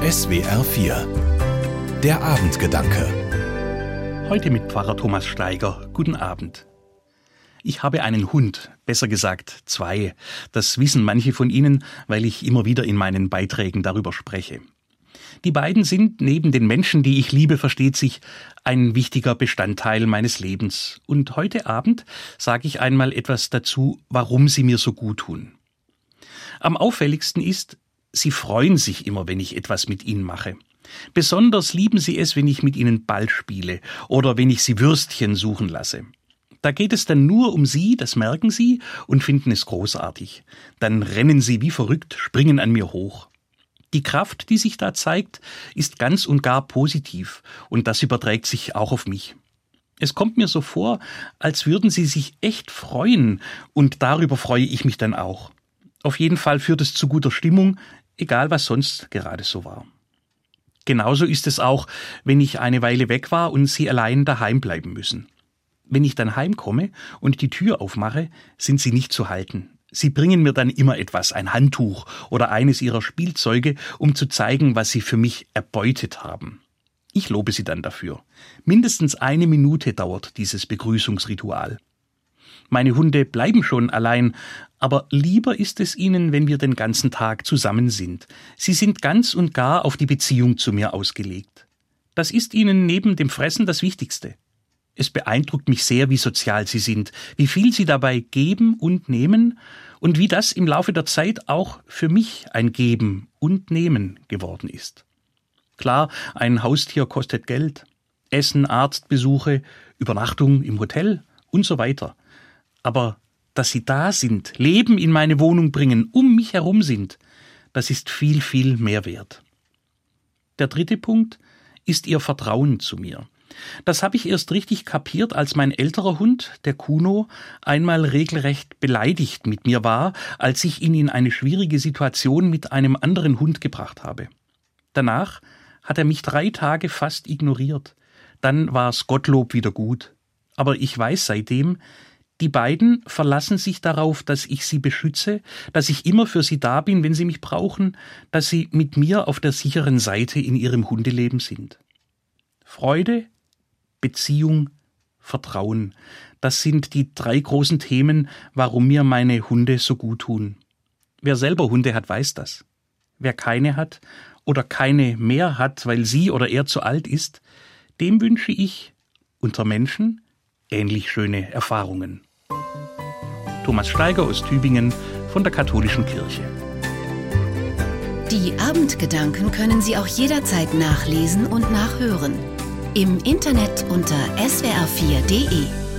SWR 4 Der Abendgedanke Heute mit Pfarrer Thomas Steiger. Guten Abend. Ich habe einen Hund, besser gesagt zwei. Das wissen manche von Ihnen, weil ich immer wieder in meinen Beiträgen darüber spreche. Die beiden sind neben den Menschen, die ich liebe, versteht sich, ein wichtiger Bestandteil meines Lebens. Und heute Abend sage ich einmal etwas dazu, warum sie mir so gut tun. Am auffälligsten ist, sie freuen sich immer, wenn ich etwas mit ihnen mache. Besonders lieben sie es, wenn ich mit ihnen Ball spiele oder wenn ich sie Würstchen suchen lasse. Da geht es dann nur um sie, das merken sie und finden es großartig. Dann rennen sie wie verrückt, springen an mir hoch. Die Kraft, die sich da zeigt, ist ganz und gar positiv und das überträgt sich auch auf mich. Es kommt mir so vor, als würden sie sich echt freuen und darüber freue ich mich dann auch. Auf jeden Fall führt es zu guter Stimmung, egal was sonst gerade so war. Genauso ist es auch, wenn ich eine Weile weg war und sie allein daheim bleiben müssen. Wenn ich dann heimkomme und die Tür aufmache, sind sie nicht zu halten. Sie bringen mir dann immer etwas, ein Handtuch oder eines ihrer Spielzeuge, um zu zeigen, was sie für mich erbeutet haben. Ich lobe sie dann dafür. Mindestens eine Minute dauert dieses Begrüßungsritual. Meine Hunde bleiben schon allein, aber lieber ist es ihnen, wenn wir den ganzen Tag zusammen sind. Sie sind ganz und gar auf die Beziehung zu mir ausgelegt. Das ist ihnen neben dem Fressen das Wichtigste. Es beeindruckt mich sehr, wie sozial sie sind, wie viel sie dabei geben und nehmen und wie das im Laufe der Zeit auch für mich ein Geben und Nehmen geworden ist. Klar, ein Haustier kostet Geld. Essen, Arztbesuche, Übernachtung im Hotel und so weiter aber dass sie da sind, Leben in meine Wohnung bringen, um mich herum sind, das ist viel, viel mehr wert. Der dritte Punkt ist ihr Vertrauen zu mir. Das habe ich erst richtig kapiert, als mein älterer Hund, der Kuno, einmal regelrecht beleidigt mit mir war, als ich ihn in eine schwierige Situation mit einem anderen Hund gebracht habe. Danach hat er mich drei Tage fast ignoriert. Dann war's Gottlob wieder gut. Aber ich weiß seitdem, die beiden verlassen sich darauf, dass ich sie beschütze, dass ich immer für sie da bin, wenn sie mich brauchen, dass sie mit mir auf der sicheren Seite in ihrem Hundeleben sind. Freude, Beziehung, Vertrauen, das sind die drei großen Themen, warum mir meine Hunde so gut tun. Wer selber Hunde hat, weiß das. Wer keine hat oder keine mehr hat, weil sie oder er zu alt ist, dem wünsche ich unter Menschen ähnlich schöne Erfahrungen. Thomas Steiger aus Tübingen von der Katholischen Kirche. Die Abendgedanken können Sie auch jederzeit nachlesen und nachhören. Im Internet unter swr4.de.